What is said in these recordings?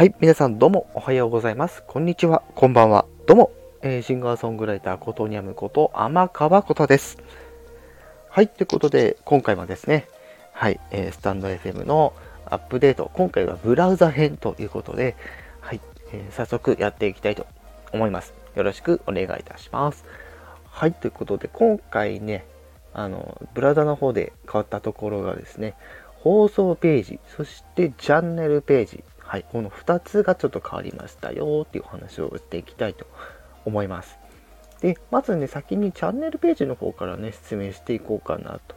はい、皆さんどうもおはようございます。こんにちは、こんばんは。どうも、えー、シンガーソングライターことにゃむこと天川ことです。はい、ということで、今回もですね、はい、えー、スタンド FM のアップデート、今回はブラウザ編ということで、はい、えー、早速やっていきたいと思います。よろしくお願いいたします。はい、ということで、今回ね、あの、ブラウザの方で変わったところがですね、放送ページ、そしてチャンネルページ、はい、この2つがちょっと変わりましたよっていうお話をしていきたいと思います。で、まずね、先にチャンネルページの方からね、説明していこうかなと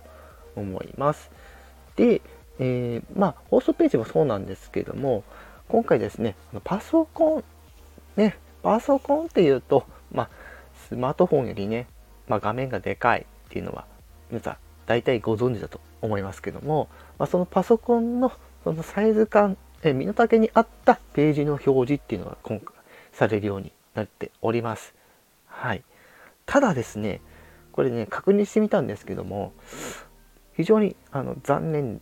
思います。で、えー、まあ、放送ページもそうなんですけども、今回ですね、パソコン、ね、パソコンっていうと、まあ、スマートフォンよりね、まあ、画面がでかいっていうのは、皆さん大体ご存知だと思いますけども、まあ、そのパソコンのそのサイズ感え身の丈に合ったページの表示っていうのが今回されるようになっております。はい。ただですね、これね、確認してみたんですけども、非常にあの残念、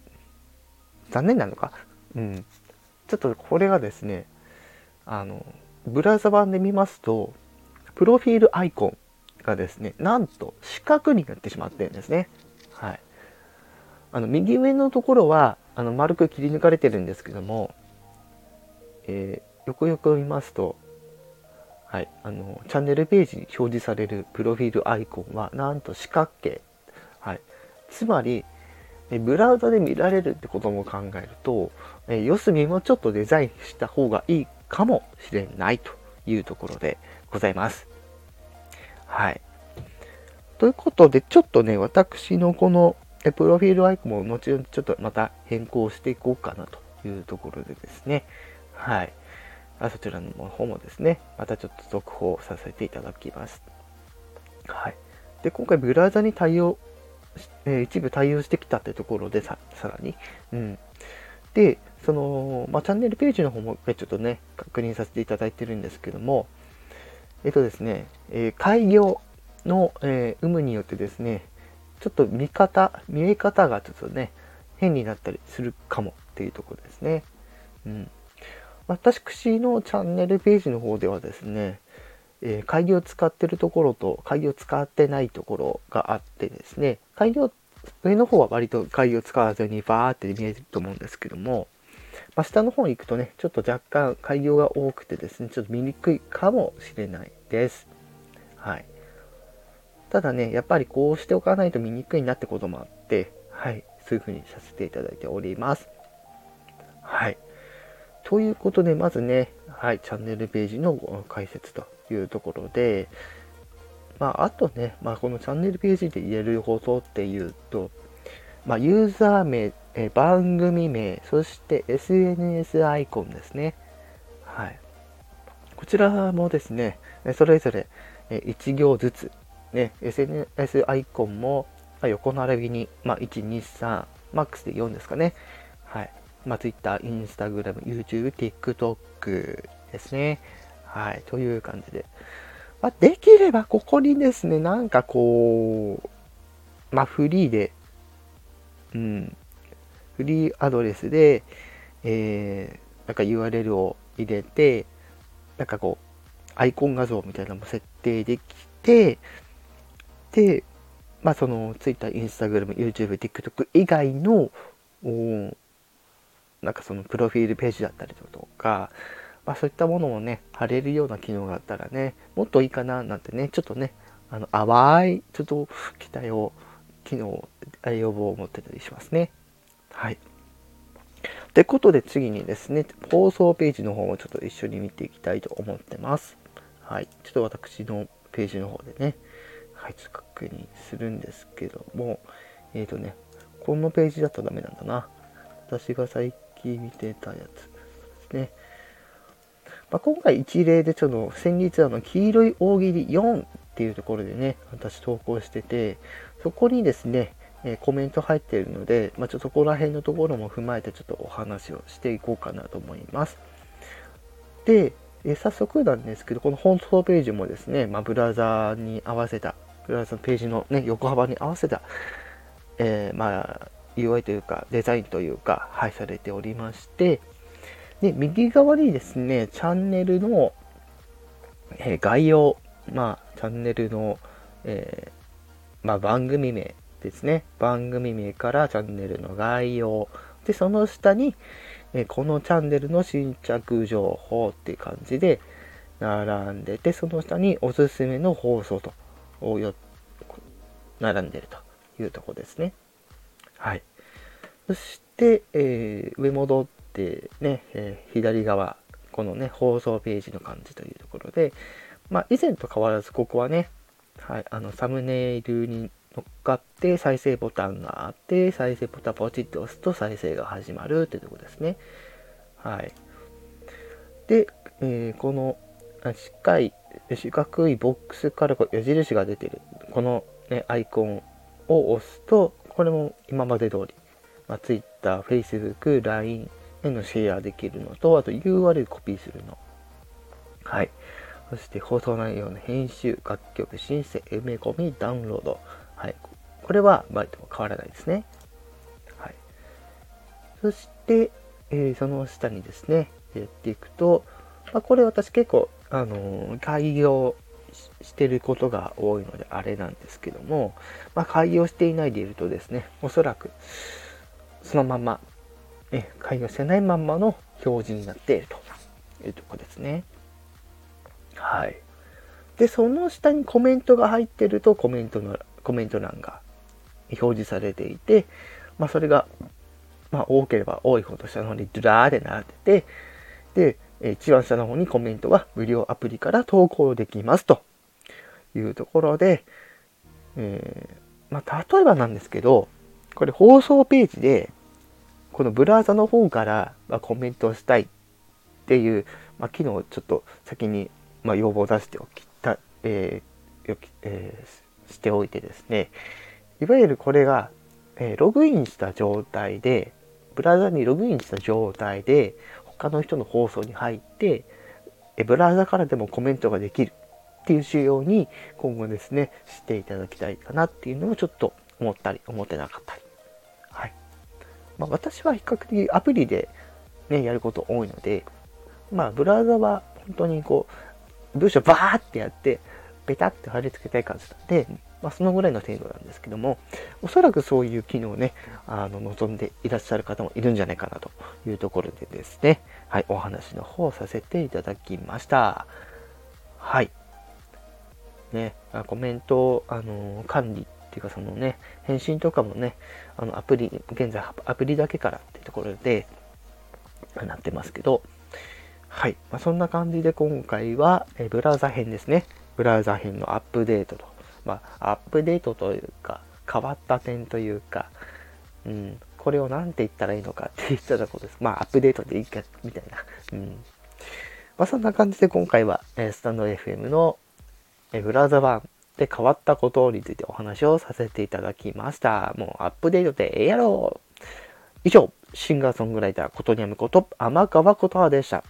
残念なのか？うん。ちょっとこれがですね、あの、ブラウザ版で見ますと、プロフィールアイコンがですね、なんと四角になってしまってるんですね。はい。あの、右上のところは、あの丸く切り抜かれてるんですけども、えー、よくよく見ますと、はい、あのチャンネルページに表示されるプロフィールアイコンはなんと四角形、はい、つまりブラウザで見られるってことも考えると、え四隅もちょっとデザインした方がいいかもしれないというところでございます。はい。ということで、ちょっとね、私のこので、プロフィールアイコンも後々ちょっとまた変更していこうかなというところでですね、はい。あそちらの方もですね、またちょっと続報させていただきます。はい。で、今回ブラウザに対応、えー、一部対応してきたってところでさ、さらに、うん。で、その、まあ、チャンネルページの方もちょっとね、確認させていただいてるんですけども、えっとですね、えー、開業の、えー、有無によってですね、ちょっと見方、見え方がちょっとね、変になったりするかもっていうところですね。うん。私のチャンネルページの方ではですね、えー、会議を使ってるところと会議を使ってないところがあってですね、会議を、上の方は割と会議を使わずにバーって見えると思うんですけども、まあ、下の方に行くとね、ちょっと若干開業が多くてですね、ちょっと見にくいかもしれないです。はい。ただね、やっぱりこうしておかないと見にくいなってこともあって、はい、そういう風にさせていただいております。はい。ということで、まずね、はい、チャンネルページの解説というところで、まあ、あとね、まあ、このチャンネルページで言えることっていうと、まあ、ユーザー名、え番組名、そして SNS アイコンですね。はい。こちらもですね、それぞれ1行ずつね、SNS アイコンも、ま横並びに、まあ、1、2、3、マックスで4ですかね。はい。まあ、Twitter、Instagram、YouTube、TikTok ですね。はい。という感じで。まあ、できればここにですね、なんかこう、まあ、フリーで、うん、フリーアドレスで、えー、なんか URL を入れて、なんかこう、アイコン画像みたいなのも設定できて、で、まあその Twitter、Instagram、YouTube、TikTok 以外の、なんかそのプロフィールページだったりとか、まあそういったものをね、貼れるような機能があったらね、もっといいかななんてね、ちょっとね、あの、淡い、ちょっと期待を、機能、要望を持ってたりしますね。はい。ってことで次にですね、放送ページの方もちょっと一緒に見ていきたいと思ってます。はい。ちょっと私のページの方でね、はい、ちょっと確認するんですけども、えっ、ー、とね、このページだとダメなんだな。私が最近見てたやつですね。まあ、今回一例でちょっと先日あの黄色い大喜利4っていうところでね、私投稿してて、そこにですね、えー、コメント入ってるので、まあ、ちょっとそこら辺のところも踏まえてちょっとお話をしていこうかなと思います。で、えー、早速なんですけど、この放送ページもですね、まあ、ブラウザに合わせたフランスのページのね、横幅に合わせた、えー、まあ、UI というか、デザインというか、配されておりまして、で、右側にですね、チャンネルの、えー、概要、まあ、チャンネルの、えー、まあ、番組名ですね。番組名からチャンネルの概要。で、その下に、えー、このチャンネルの新着情報っていう感じで並んでて、その下におすすめの放送と、よ並んでるというとこですね。はい。そして、えー、上戻ってね、えー、左側、このね、放送ページの感じというところで、まあ、以前と変わらずここはね、はい、あの、サムネイルに乗っかって再生ボタンがあって、再生ボタンポチッと押すと再生が始まるっていうところですね。はい。で、えー、この、しっかり四角いボックスから矢印が出てる、この、ね、アイコンを押すと、これも今まで通り、まあ、Twitter、Facebook、LINE へのシェアできるのと、あと URL コピーするの。はい。そして放送内容の編集、楽曲申請、埋め込み、ダウンロード。はい。これはバイトも変わらないですね。はい。そして、えー、その下にですね、やっていくと、まあ、これ私結構、あの、開業してることが多いのであれなんですけども、まあ、開業していないでいるとですね、おそらくそのまま、ね、開業してないまんまの表示になっているというとこですね。はい。で、その下にコメントが入ってるとコメントの、コメント欄が表示されていて、まあ、それが、まあ、多ければ多いほど下の方にドラーで並んでて、で、一番下の方にコメントは無料アプリから投稿できますと。いうところで、えー、まあ、例えばなんですけど、これ放送ページで、このブラウザの方からコメントをしたいっていう、まあ、機能をちょっと先にま要望を出しておきた、えーえー、しておいてですね、いわゆるこれが、え、ログインした状態で、ブラウザにログインした状態で、他の人の放送に入って、えブラウザからでもコメントができるっていう仕様に今後ですね、していただきたいかなっていうのをちょっと思ったり、思ってなかったり。はい。まあ、私は比較的アプリでね、やること多いので、まあ、ブラウザは本当にこう、文章バーってやって、ペタって貼り付けたい感じなんで、まあ、そのぐらいの程度なんですけども、おそらくそういう機能をね、あの、望んでいらっしゃる方もいるんじゃないかなというところでですね、はい、お話の方させていただきました。はい。ね、コメント、あの、管理っていうかそのね、返信とかもね、あの、アプリ、現在アプリだけからっていうところで、なってますけど、はい。まあ、そんな感じで今回は、えブラウザ編ですね。ブラウザ編のアップデートと。まあ、アップデートというか、変わった点というか、うん、これを何て言ったらいいのかって言ったらこです。まあ、アップデートでいいか、みたいな。うん。まあ、そんな感じで今回は、えスタンド FM の、えブラウザ版で変わったことについてお話をさせていただきました。もうアップデートでええやろ以上、シンガーソングライターことにゃむこと、天川ことはでした。